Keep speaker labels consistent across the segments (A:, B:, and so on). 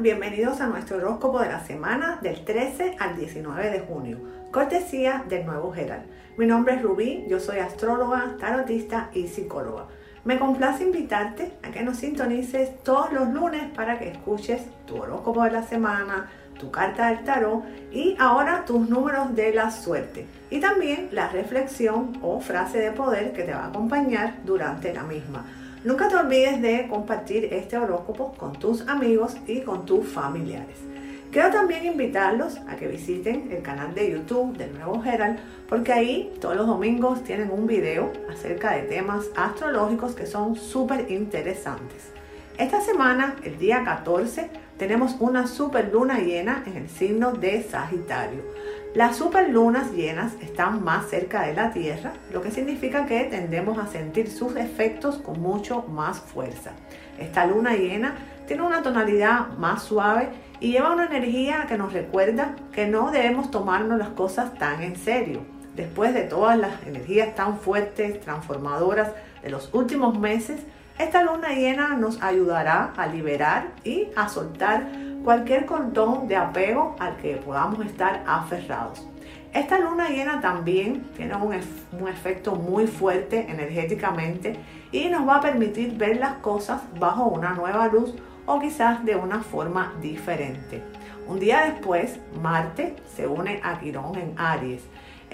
A: Bienvenidos a nuestro horóscopo de la semana del 13 al 19 de junio, cortesía del Nuevo Gerald. Mi nombre es Rubí, yo soy astróloga, tarotista y psicóloga. Me complace invitarte a que nos sintonices todos los lunes para que escuches tu horóscopo de la semana, tu carta del tarot y ahora tus números de la suerte y también la reflexión o frase de poder que te va a acompañar durante la misma. Nunca te olvides de compartir este horóscopo con tus amigos y con tus familiares. Quiero también invitarlos a que visiten el canal de YouTube del Nuevo Herald, porque ahí todos los domingos tienen un video acerca de temas astrológicos que son súper interesantes. Esta semana, el día 14, tenemos una super luna llena en el signo de Sagitario. Las superlunas llenas están más cerca de la Tierra, lo que significa que tendemos a sentir sus efectos con mucho más fuerza. Esta luna llena tiene una tonalidad más suave y lleva una energía que nos recuerda que no debemos tomarnos las cosas tan en serio. Después de todas las energías tan fuertes, transformadoras de los últimos meses, esta luna llena nos ayudará a liberar y a soltar cualquier cordón de apego al que podamos estar aferrados. Esta luna llena también tiene un, un, efecto muy fuerte energéticamente y nos va a permitir ver las cosas bajo una nueva luz o quizás de una forma diferente. Un día después, Marte se une a Quirón en Aries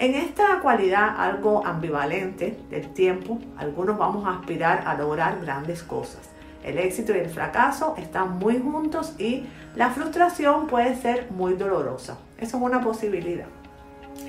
A: en esta cualidad algo ambivalente del tiempo, algunos vamos a aspirar a lograr grandes cosas. El éxito y el fracaso están muy juntos y la frustración puede ser muy dolorosa. Eso es una posibilidad.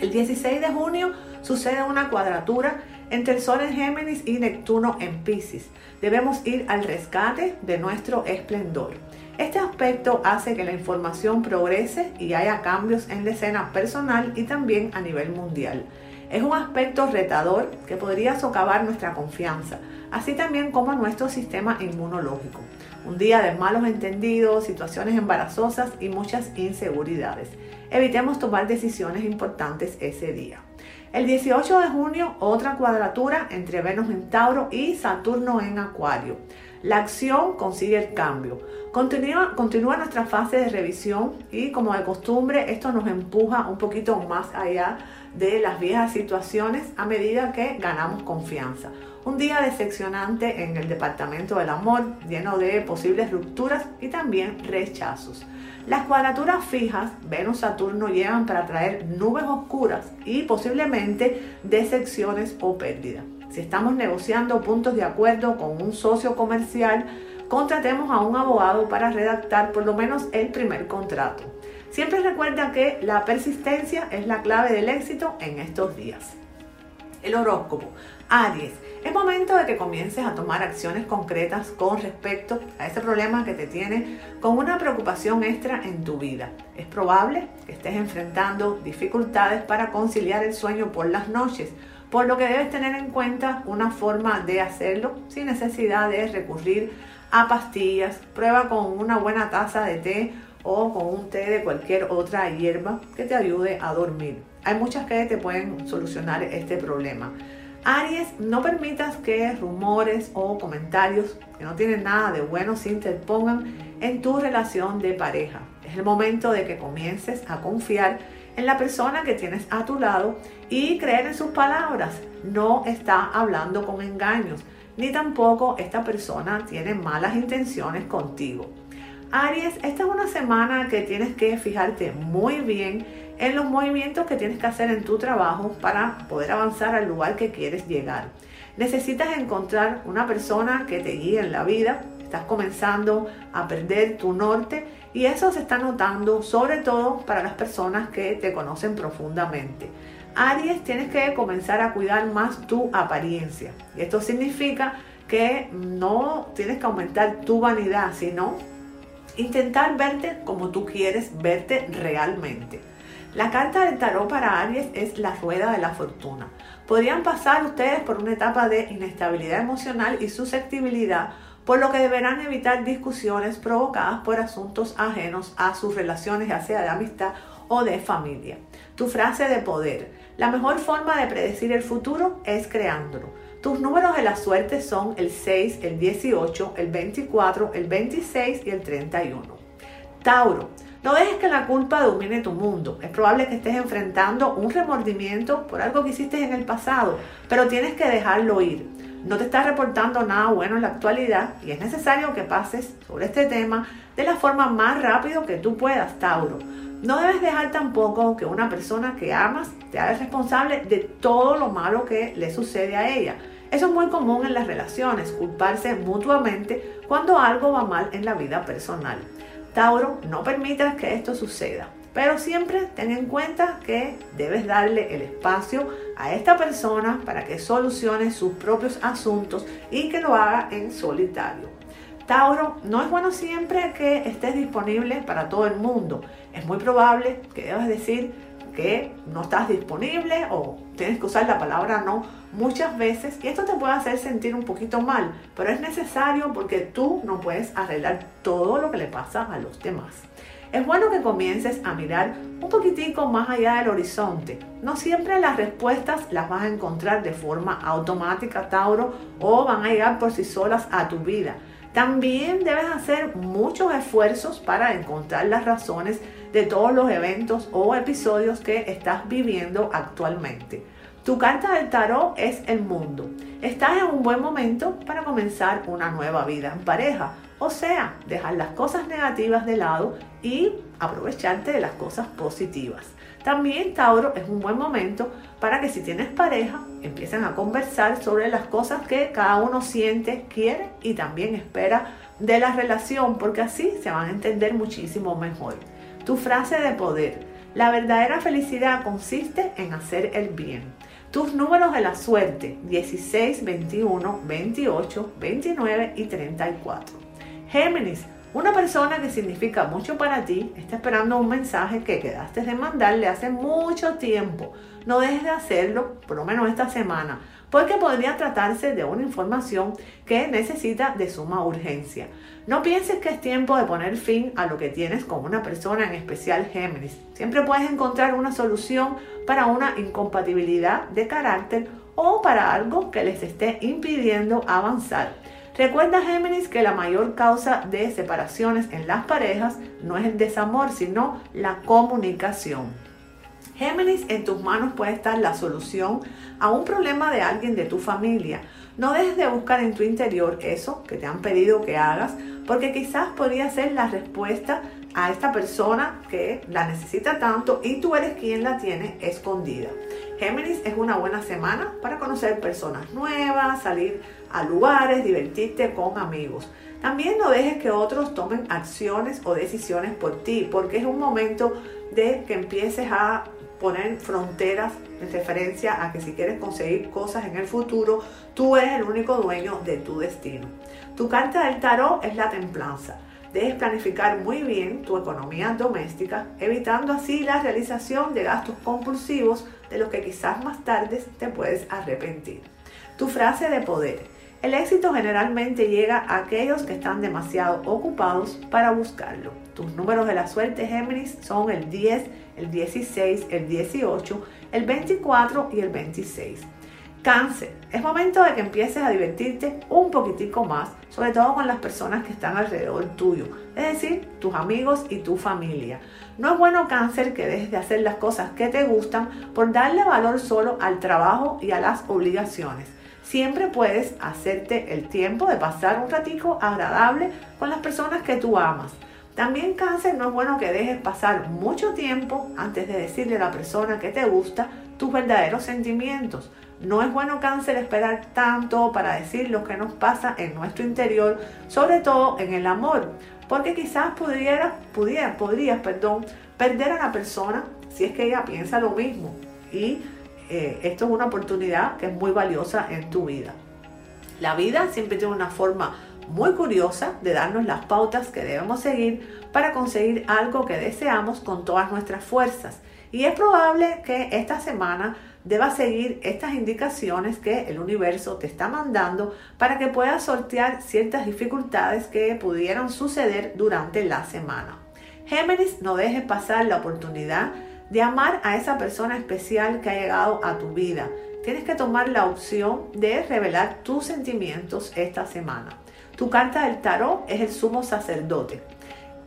A: El 16 de junio sucede una cuadratura entre el Sol en Géminis y Neptuno en Pisces. Debemos ir al rescate de nuestro esplendor. Este aspecto hace que la información progrese y haya cambios en la escena personal y también a nivel mundial. Es un aspecto retador que podría socavar nuestra confianza, así también como nuestro sistema inmunológico. Un día de malos entendidos, situaciones embarazosas y muchas inseguridades. Evitemos tomar decisiones importantes ese día. El 18 de junio, otra cuadratura entre Venus en Tauro y Saturno en Acuario. La acción consigue el cambio. Continúa, continúa nuestra fase de revisión y como de costumbre esto nos empuja un poquito más allá de las viejas situaciones a medida que ganamos confianza. Un día decepcionante en el departamento del amor, lleno de posibles rupturas y también rechazos. Las cuadraturas fijas, Venus-Saturno, llegan para traer nubes oscuras y posiblemente decepciones o pérdidas. Si estamos negociando puntos de acuerdo con un socio comercial, contratemos a un abogado para redactar por lo menos el primer contrato. Siempre recuerda que la persistencia es la clave del éxito en estos días. El horóscopo. Aries, es momento de que comiences a tomar acciones concretas con respecto a ese problema que te tiene con una preocupación extra en tu vida. Es probable que estés enfrentando dificultades para conciliar el sueño por las noches por lo que debes tener en cuenta una forma de hacerlo sin necesidad de recurrir a pastillas. Prueba con una buena taza de té o con un té de cualquier otra hierba que te ayude a dormir. Hay muchas que te pueden solucionar este problema. Aries, no permitas que rumores o comentarios que no tienen nada de bueno se interpongan en tu relación de pareja. Es el momento de que comiences a confiar en la persona que tienes a tu lado y creer en sus palabras. No está hablando con engaños, ni tampoco esta persona tiene malas intenciones contigo. Aries, esta es una semana que tienes que fijarte muy bien en los movimientos que tienes que hacer en tu trabajo para poder avanzar al lugar que quieres llegar. Necesitas encontrar una persona que te guíe en la vida. Estás comenzando a perder tu norte y eso se está notando sobre todo para las personas que te conocen profundamente. Aries, tienes que comenzar a cuidar más tu apariencia. Y esto significa que no tienes que aumentar tu vanidad, sino intentar verte como tú quieres verte realmente. La carta del tarot para Aries es la rueda de la fortuna. Podrían pasar ustedes por una etapa de inestabilidad emocional y susceptibilidad por lo que deberán evitar discusiones provocadas por asuntos ajenos a sus relaciones, ya sea de amistad o de familia. Tu frase de poder. La mejor forma de predecir el futuro es creándolo. Tus números de la suerte son el 6, el 18, el 24, el 26 y el 31. Tauro, no dejes que la culpa domine tu mundo. Es probable que estés enfrentando un remordimiento por algo que hiciste en el pasado, pero tienes que dejarlo ir. No te estás reportando nada bueno en la actualidad y es necesario que pases sobre este tema de la forma más rápido que tú puedas, Tauro. No debes dejar tampoco que una persona que amas te haga responsable de todo lo malo que le sucede a ella. Eso es muy común en las relaciones, culparse mutuamente cuando algo va mal en la vida personal. Tauro, no permitas que esto suceda, pero siempre ten en cuenta que debes darle el espacio a esta persona para que solucione sus propios asuntos y que lo haga en solitario. Tauro, no es bueno siempre que estés disponible para todo el mundo. Es muy probable que debas decir que no estás disponible o tienes que usar la palabra no muchas veces y esto te puede hacer sentir un poquito mal, pero es necesario porque tú no puedes arreglar todo lo que le pasa a los demás. Es bueno que comiences a mirar un poquitico más allá del horizonte. No siempre las respuestas las vas a encontrar de forma automática, Tauro, o van a llegar por sí solas a tu vida. También debes hacer muchos esfuerzos para encontrar las razones de todos los eventos o episodios que estás viviendo actualmente. Tu carta del tarot es el mundo. Estás en un buen momento para comenzar una nueva vida en pareja. O sea, dejar las cosas negativas de lado y aprovecharte de las cosas positivas. También Tauro es un buen momento para que si tienes pareja empiecen a conversar sobre las cosas que cada uno siente, quiere y también espera de la relación, porque así se van a entender muchísimo mejor. Tu frase de poder. La verdadera felicidad consiste en hacer el bien. Tus números de la suerte 16, 21, 28, 29 y 34. Géminis, una persona que significa mucho para ti está esperando un mensaje que quedaste de mandarle hace mucho tiempo. No dejes de hacerlo, por lo menos esta semana, porque podría tratarse de una información que necesita de suma urgencia. No pienses que es tiempo de poner fin a lo que tienes con una persona en especial Géminis. Siempre puedes encontrar una solución para una incompatibilidad de carácter o para algo que les esté impidiendo avanzar. Recuerda Géminis que la mayor causa de separaciones en las parejas no es el desamor, sino la comunicación. Géminis, en tus manos puede estar la solución a un problema de alguien de tu familia. No dejes de buscar en tu interior eso que te han pedido que hagas, porque quizás podría ser la respuesta a esta persona que la necesita tanto y tú eres quien la tiene escondida. Géminis es una buena semana para conocer personas nuevas, salir a lugares, divertirte con amigos. También no dejes que otros tomen acciones o decisiones por ti, porque es un momento de que empieces a poner fronteras en referencia a que si quieres conseguir cosas en el futuro, tú eres el único dueño de tu destino. Tu carta del tarot es la templanza. Debes planificar muy bien tu economía doméstica, evitando así la realización de gastos compulsivos de los que quizás más tarde te puedes arrepentir. Tu frase de poder. El éxito generalmente llega a aquellos que están demasiado ocupados para buscarlo. Tus números de la suerte Géminis son el 10, el 16, el 18, el 24 y el 26. Cáncer, es momento de que empieces a divertirte un poquitico más, sobre todo con las personas que están alrededor tuyo, es decir, tus amigos y tu familia. No es bueno cáncer que dejes de hacer las cosas que te gustan por darle valor solo al trabajo y a las obligaciones. Siempre puedes hacerte el tiempo de pasar un ratico agradable con las personas que tú amas. También cáncer no es bueno que dejes pasar mucho tiempo antes de decirle a la persona que te gusta tus verdaderos sentimientos. No es bueno cáncer esperar tanto para decir lo que nos pasa en nuestro interior, sobre todo en el amor, porque quizás pudieras, pudiera, podrías, perdón, perder a la persona si es que ella piensa lo mismo. Y eh, esto es una oportunidad que es muy valiosa en tu vida. La vida siempre tiene una forma muy curiosa de darnos las pautas que debemos seguir para conseguir algo que deseamos con todas nuestras fuerzas. Y es probable que esta semana debas seguir estas indicaciones que el universo te está mandando para que puedas sortear ciertas dificultades que pudieran suceder durante la semana. Géminis, no dejes pasar la oportunidad de amar a esa persona especial que ha llegado a tu vida. Tienes que tomar la opción de revelar tus sentimientos esta semana. Tu carta del tarot es el sumo sacerdote.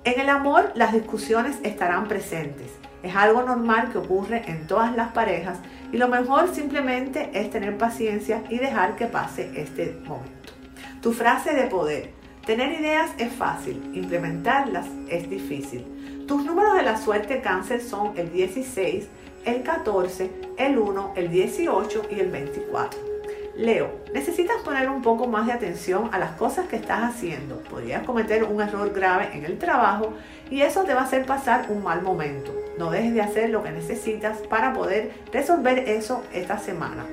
A: En el amor las discusiones estarán presentes. Es algo normal que ocurre en todas las parejas y lo mejor simplemente es tener paciencia y dejar que pase este momento. Tu frase de poder. Tener ideas es fácil, implementarlas es difícil. Tus números de la suerte cáncer son el 16, el 14, el 1, el 18 y el 24. Leo, necesitas poner un poco más de atención a las cosas que estás haciendo. Podrías cometer un error grave en el trabajo y eso te va a hacer pasar un mal momento. No dejes de hacer lo que necesitas para poder resolver eso esta semana.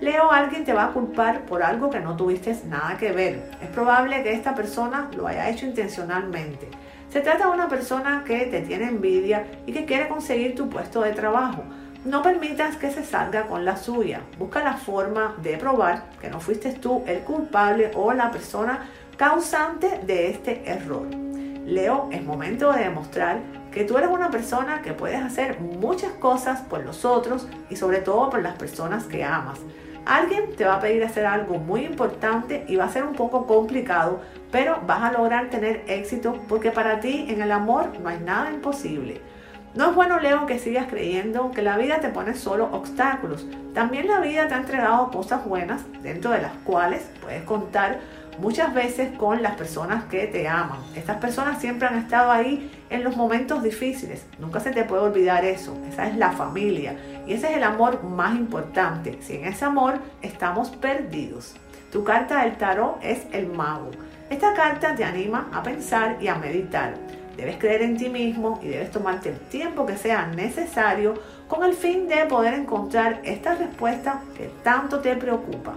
A: Leo, alguien te va a culpar por algo que no tuviste nada que ver. Es probable que esta persona lo haya hecho intencionalmente. Se trata de una persona que te tiene envidia y que quiere conseguir tu puesto de trabajo. No permitas que se salga con la suya. Busca la forma de probar que no fuiste tú el culpable o la persona causante de este error. Leo, es momento de demostrar que tú eres una persona que puedes hacer muchas cosas por los otros y sobre todo por las personas que amas. Alguien te va a pedir hacer algo muy importante y va a ser un poco complicado, pero vas a lograr tener éxito porque para ti en el amor no hay nada imposible. No es bueno, Leo, que sigas creyendo que la vida te pone solo obstáculos. También la vida te ha entregado cosas buenas, dentro de las cuales puedes contar muchas veces con las personas que te aman. Estas personas siempre han estado ahí en los momentos difíciles. Nunca se te puede olvidar eso. Esa es la familia. Y ese es el amor más importante. Sin ese amor estamos perdidos. Tu carta del tarot es el mago. Esta carta te anima a pensar y a meditar. Debes creer en ti mismo y debes tomarte el tiempo que sea necesario con el fin de poder encontrar esta respuesta que tanto te preocupa.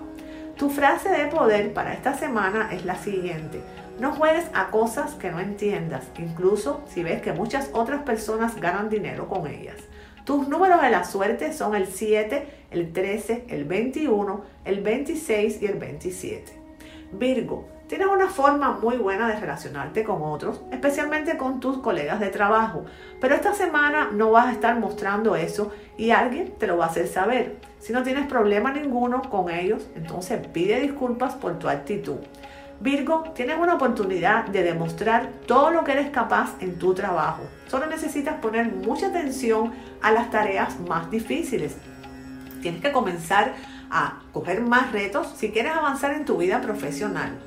A: Tu frase de poder para esta semana es la siguiente. No juegues a cosas que no entiendas, incluso si ves que muchas otras personas ganan dinero con ellas. Tus números de la suerte son el 7, el 13, el 21, el 26 y el 27. Virgo, tienes una forma muy buena de relacionarte con otros, especialmente con tus colegas de trabajo, pero esta semana no vas a estar mostrando eso y alguien te lo va a hacer saber. Si no tienes problema ninguno con ellos, entonces pide disculpas por tu actitud. Virgo, tienes una oportunidad de demostrar todo lo que eres capaz en tu trabajo. Solo necesitas poner mucha atención a las tareas más difíciles. Tienes que comenzar a coger más retos si quieres avanzar en tu vida profesional.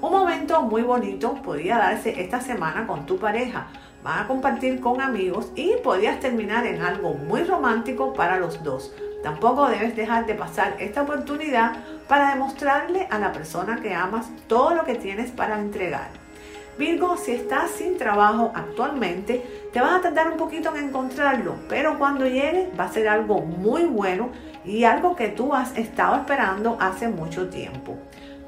A: Un momento muy bonito podría darse esta semana con tu pareja. Van a compartir con amigos y podrías terminar en algo muy romántico para los dos. Tampoco debes dejar de pasar esta oportunidad para demostrarle a la persona que amas todo lo que tienes para entregar. Virgo, si estás sin trabajo actualmente, te vas a tardar un poquito en encontrarlo, pero cuando llegue va a ser algo muy bueno y algo que tú has estado esperando hace mucho tiempo.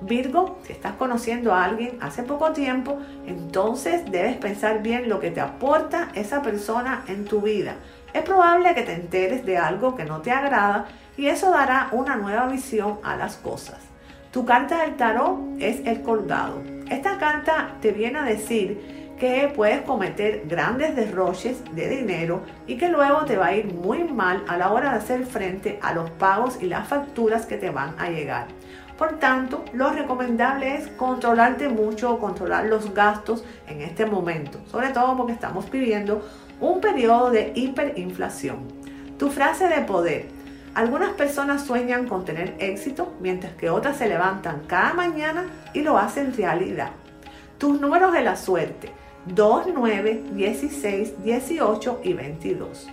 A: Virgo, si estás conociendo a alguien hace poco tiempo, entonces debes pensar bien lo que te aporta esa persona en tu vida. Es probable que te enteres de algo que no te agrada y eso dará una nueva visión a las cosas. Tu carta del tarot es el colgado. Esta carta te viene a decir que puedes cometer grandes derroches de dinero y que luego te va a ir muy mal a la hora de hacer frente a los pagos y las facturas que te van a llegar. Por tanto, lo recomendable es controlarte mucho, controlar los gastos en este momento, sobre todo porque estamos viviendo un periodo de hiperinflación. Tu frase de poder. Algunas personas sueñan con tener éxito, mientras que otras se levantan cada mañana y lo hacen realidad. Tus números de la suerte. 2, 9, 16, 18 y 22.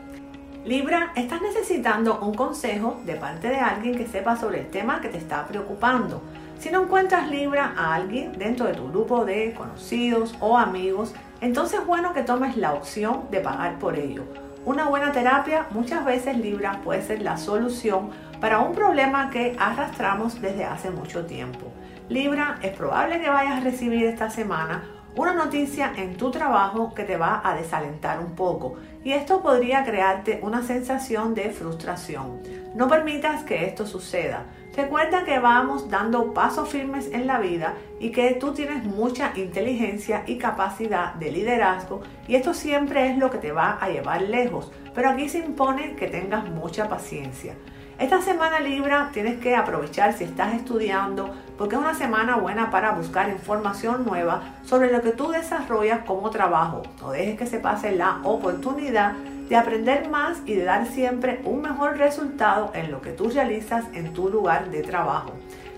A: Libra, estás necesitando un consejo de parte de alguien que sepa sobre el tema que te está preocupando. Si no encuentras Libra a alguien dentro de tu grupo de conocidos o amigos, entonces es bueno que tomes la opción de pagar por ello. Una buena terapia muchas veces Libra puede ser la solución para un problema que arrastramos desde hace mucho tiempo. Libra, es probable que vayas a recibir esta semana una noticia en tu trabajo que te va a desalentar un poco y esto podría crearte una sensación de frustración. No permitas que esto suceda. Recuerda que vamos dando pasos firmes en la vida y que tú tienes mucha inteligencia y capacidad de liderazgo y esto siempre es lo que te va a llevar lejos, pero aquí se impone que tengas mucha paciencia. Esta semana Libra tienes que aprovechar si estás estudiando porque es una semana buena para buscar información nueva sobre lo que tú desarrollas como trabajo. No dejes que se pase la oportunidad de aprender más y de dar siempre un mejor resultado en lo que tú realizas en tu lugar de trabajo.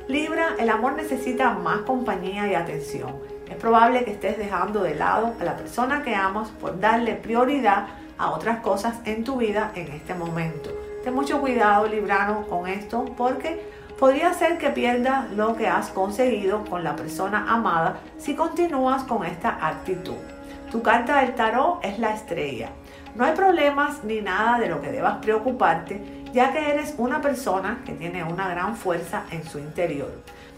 A: Libra, el amor necesita más compañía y atención. Es probable que estés dejando de lado a la persona que amas por darle prioridad a otras cosas en tu vida en este momento. Ten mucho cuidado, Librano, con esto porque podría ser que pierdas lo que has conseguido con la persona amada si continúas con esta actitud. Tu carta del tarot es la estrella. No hay problemas ni nada de lo que debas preocuparte, ya que eres una persona que tiene una gran fuerza en su interior.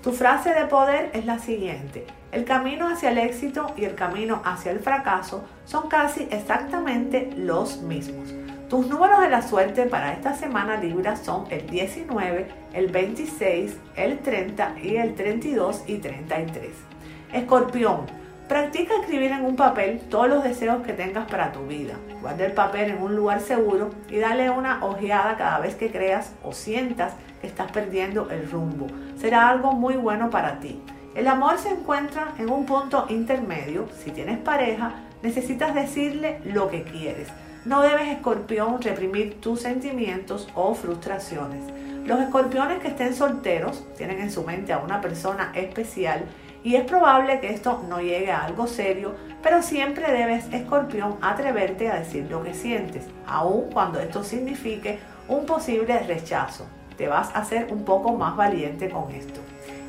A: Tu frase de poder es la siguiente. El camino hacia el éxito y el camino hacia el fracaso son casi exactamente los mismos. Tus números de la suerte para esta semana Libra son el 19, el 26, el 30 y el 32 y 33. Escorpión, Practica escribir en un papel todos los deseos que tengas para tu vida. Guarda el papel en un lugar seguro y dale una ojeada cada vez que creas o sientas que estás perdiendo el rumbo. Será algo muy bueno para ti. El amor se encuentra en un punto intermedio. Si tienes pareja, necesitas decirle lo que quieres. No debes, escorpión, reprimir tus sentimientos o frustraciones. Los escorpiones que estén solteros tienen en su mente a una persona especial y es probable que esto no llegue a algo serio, pero siempre debes, escorpión, atreverte a decir lo que sientes, aun cuando esto signifique un posible rechazo. Te vas a hacer un poco más valiente con esto.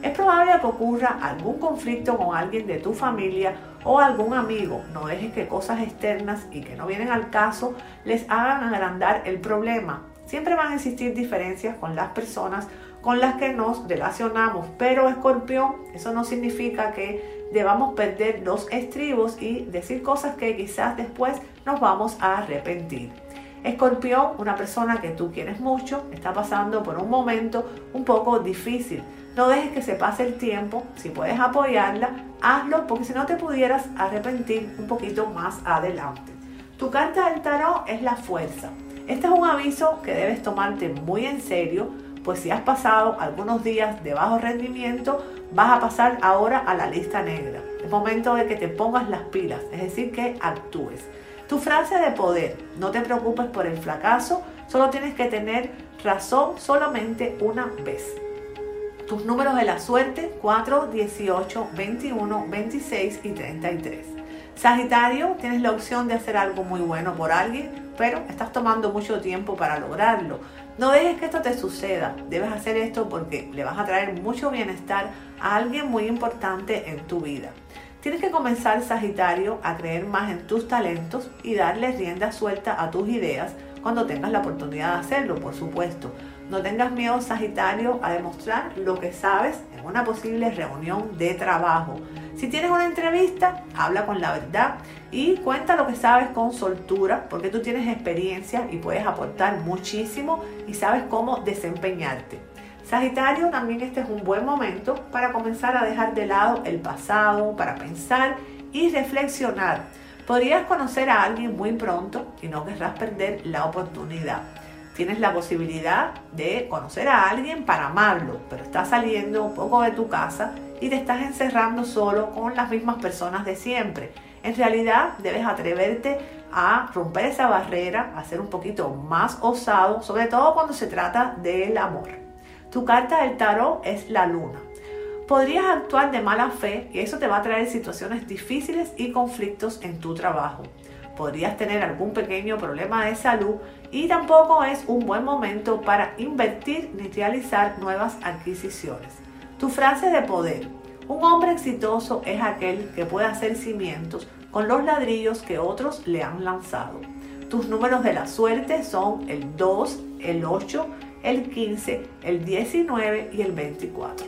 A: Es probable que ocurra algún conflicto con alguien de tu familia o algún amigo. No dejes que cosas externas y que no vienen al caso les hagan agrandar el problema. Siempre van a existir diferencias con las personas con las que nos relacionamos. Pero escorpión, eso no significa que debamos perder los estribos y decir cosas que quizás después nos vamos a arrepentir. Escorpión, una persona que tú quieres mucho, está pasando por un momento un poco difícil. No dejes que se pase el tiempo. Si puedes apoyarla, hazlo porque si no te pudieras arrepentir un poquito más adelante. Tu carta del tarot es la fuerza. Este es un aviso que debes tomarte muy en serio pues si has pasado algunos días de bajo rendimiento, vas a pasar ahora a la lista negra. Es momento de que te pongas las pilas, es decir, que actúes. Tu frase de poder, no te preocupes por el fracaso, solo tienes que tener razón solamente una vez. Tus números de la suerte 4, 18, 21, 26 y 33. Sagitario, tienes la opción de hacer algo muy bueno por alguien, pero estás tomando mucho tiempo para lograrlo. No dejes que esto te suceda. Debes hacer esto porque le vas a traer mucho bienestar a alguien muy importante en tu vida. Tienes que comenzar, Sagitario, a creer más en tus talentos y darle rienda suelta a tus ideas cuando tengas la oportunidad de hacerlo, por supuesto. No tengas miedo, Sagitario, a demostrar lo que sabes en una posible reunión de trabajo. Si tienes una entrevista, habla con la verdad y cuenta lo que sabes con soltura, porque tú tienes experiencia y puedes aportar muchísimo y sabes cómo desempeñarte. Sagitario, también este es un buen momento para comenzar a dejar de lado el pasado, para pensar y reflexionar. Podrías conocer a alguien muy pronto y no querrás perder la oportunidad. Tienes la posibilidad de conocer a alguien para amarlo, pero estás saliendo un poco de tu casa y te estás encerrando solo con las mismas personas de siempre en realidad debes atreverte a romper esa barrera, a ser un poquito más osado, sobre todo cuando se trata del amor. Tu carta del tarot es la luna. Podrías actuar de mala fe y eso te va a traer situaciones difíciles y conflictos en tu trabajo. Podrías tener algún pequeño problema de salud y tampoco es un buen momento para invertir ni realizar nuevas adquisiciones. Tu frase de poder. Un hombre exitoso es aquel que puede hacer cimientos con los ladrillos que otros le han lanzado. Tus números de la suerte son el 2, el 8, el 15, el 19 y el 24.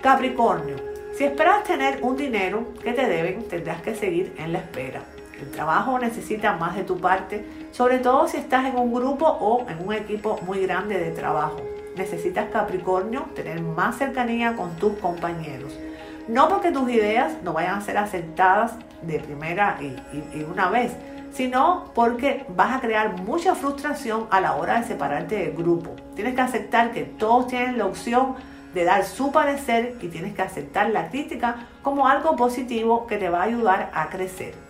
A: Capricornio, si esperas tener un dinero que te deben, tendrás que seguir en la espera. El trabajo necesita más de tu parte, sobre todo si estás en un grupo o en un equipo muy grande de trabajo. Necesitas Capricornio tener más cercanía con tus compañeros. No porque tus ideas no vayan a ser aceptadas de primera y, una vez, sino porque vas a crear mucha frustración a la hora de separarte del grupo. Tienes que aceptar que todos tienen la opción de dar su parecer y tienes que aceptar la crítica como algo positivo que te va a ayudar a crecer.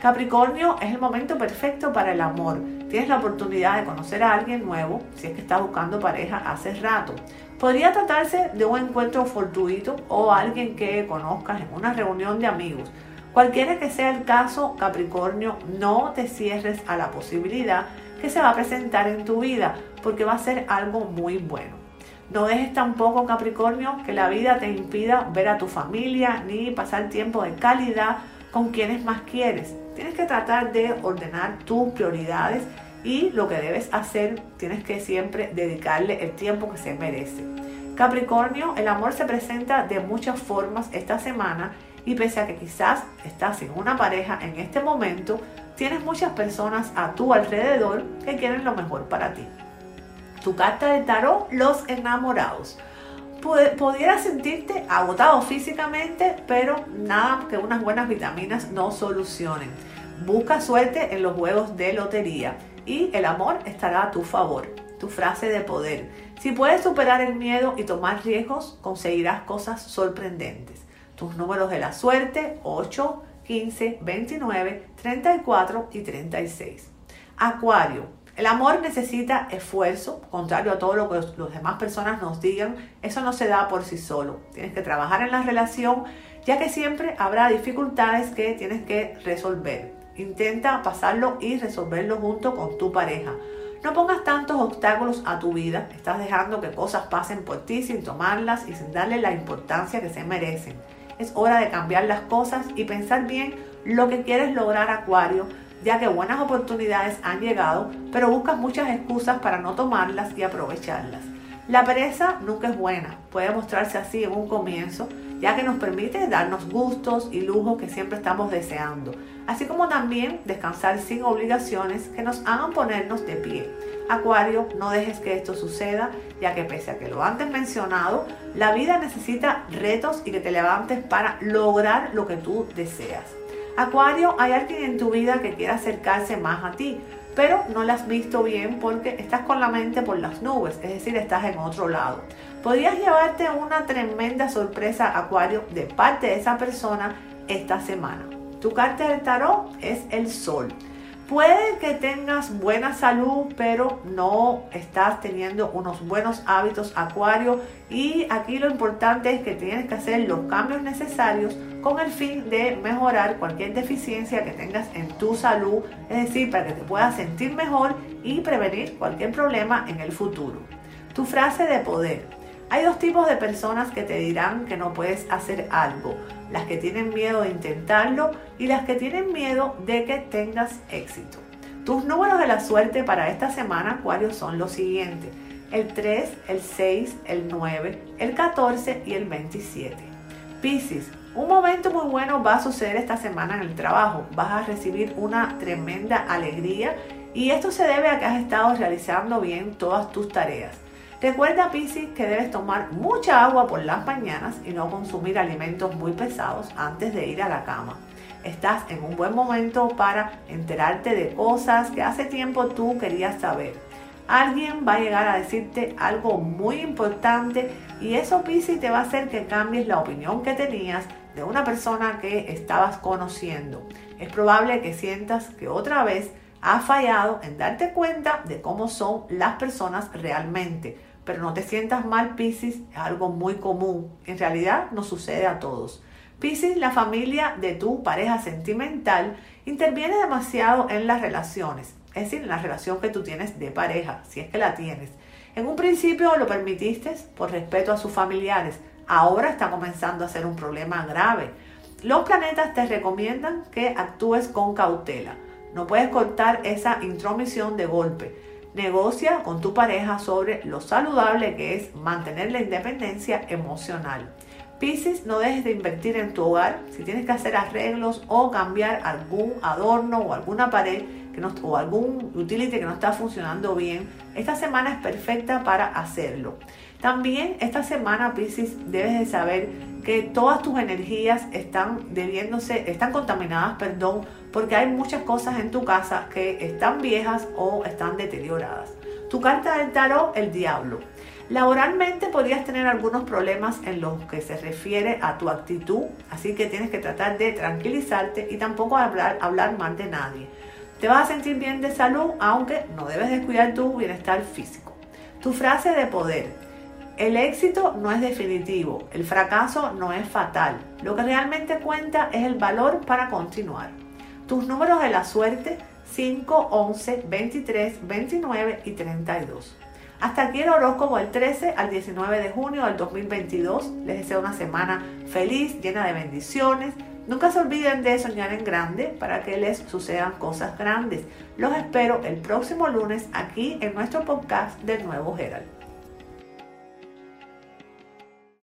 A: Capricornio es el momento perfecto para el amor. Tienes la oportunidad de conocer a alguien nuevo si es que estás buscando pareja hace rato. Podría tratarse de un encuentro fortuito o alguien que conozcas en una reunión de amigos. Cualquiera que sea el caso, Capricornio, no te cierres a la posibilidad que se va a presentar en tu vida porque va a ser algo muy bueno. No dejes tampoco, Capricornio, que la vida te impida ver a tu familia ni pasar tiempo de calidad con quienes más quieres. Tienes que tratar de ordenar tus prioridades y lo que debes hacer, tienes que siempre dedicarle el tiempo que se merece. Capricornio, el amor se presenta de muchas formas esta semana y pese a que quizás estás sin una pareja en este momento, tienes muchas personas a tu alrededor que quieren lo mejor para ti tu carta de tarot, los enamorados. Pudiera sentirte agotado físicamente, pero nada que unas buenas vitaminas no solucionen. Busca suerte en los juegos de lotería y el amor estará a tu favor. Tu frase de poder. Si puedes superar el miedo y tomar riesgos, conseguirás cosas sorprendentes. Tus números de la suerte 8, 15, 29, 34 y 36. Acuario, el amor necesita esfuerzo, contrario a todo lo que las demás personas nos digan, eso no se da por sí solo. Tienes que trabajar en la relación, ya que siempre habrá dificultades que tienes que resolver. Intenta pasarlo y resolverlo junto con tu pareja. No pongas tantos obstáculos a tu vida, estás dejando que cosas pasen por ti sin tomarlas y sin darle la importancia que se merecen. Es hora de cambiar las cosas y pensar bien lo que quieres lograr, Acuario ya que buenas oportunidades han llegado, pero buscas muchas excusas para no tomarlas y aprovecharlas. La pereza nunca es buena, puede mostrarse así en un comienzo, ya que nos permite darnos gustos y lujos que siempre estamos deseando, así como también descansar sin obligaciones que nos hagan ponernos de pie. Acuario, no dejes que esto suceda, ya que pese a que lo antes mencionado, la vida necesita retos y que te levantes para lograr lo que tú deseas. Acuario, hay alguien en tu vida que quiere acercarse más a ti, pero no la has visto bien porque estás con la mente por las nubes, es decir, estás en otro lado. Podrías llevarte una tremenda sorpresa, Acuario, de parte de esa persona esta semana. Tu carta del tarot es el sol. Puede que tengas buena salud, pero no estás teniendo unos buenos hábitos acuario y aquí lo importante es que tienes que hacer los cambios necesarios con el fin de mejorar cualquier deficiencia que tengas en tu salud, es decir, para que te puedas sentir mejor y prevenir cualquier problema en el futuro. Tu frase de poder. Hay dos tipos de personas que te dirán que no puedes hacer algo. Las que tienen miedo de intentarlo y las que tienen miedo de que tengas éxito. Tus números de la suerte para esta semana, Acuario, son los siguientes. El 3, el 6, el 9, el 14 y el 27. Piscis, un momento muy bueno va a suceder esta semana en el trabajo. Vas a recibir una tremenda alegría y esto se debe a que has estado realizando bien todas tus tareas. Recuerda, Piscis, que debes tomar mucha agua por las mañanas y no consumir alimentos muy pesados antes de ir a la cama. Estás en un buen momento para enterarte de cosas que hace tiempo tú querías saber. Alguien va a llegar a decirte algo muy importante y eso, Piscis, te va a hacer que cambies la opinión que tenías de una persona que estabas conociendo. Es probable que sientas que otra vez has fallado en darte cuenta de cómo son las personas realmente pero no te sientas mal, Piscis, es algo muy común. En realidad nos sucede a todos. Piscis, la familia de tu pareja sentimental, interviene demasiado en las relaciones, es decir, la relación que tú tienes de pareja, si es que la tienes. En un principio lo permitiste por respeto a sus familiares, ahora está comenzando a ser un problema grave. Los planetas te recomiendan que actúes con cautela. No puedes cortar esa intromisión de golpe Negocia con tu pareja sobre lo saludable que es mantener la independencia emocional. Piscis, no dejes de invertir en tu hogar. Si tienes que hacer arreglos o cambiar algún adorno o alguna pared que o algún utility que no está funcionando bien, esta semana es perfecta para hacerlo. También esta semana, Piscis, debes de saber que todas tus energías están debiéndose, están contaminadas, perdón, porque hay muchas cosas en tu casa que están viejas o están deterioradas. Tu carta del tarot, el diablo. Laboralmente podrías tener algunos problemas en lo que se refiere a tu actitud, así que tienes que tratar de tranquilizarte y tampoco hablar, hablar mal de nadie. Te vas a sentir bien de salud, aunque no debes descuidar tu bienestar físico. Tu frase de poder. El éxito no es definitivo, el fracaso no es fatal. Lo que realmente cuenta es el valor para continuar. Tus números de la suerte 5, 11, 23, 29 y 32. Hasta aquí el horóscopo del 13 al 19 de junio del 2022. Les deseo una semana feliz, llena de bendiciones. Nunca se olviden de soñar en grande para que les sucedan cosas grandes. Los espero el próximo lunes aquí en nuestro podcast del Nuevo Herald.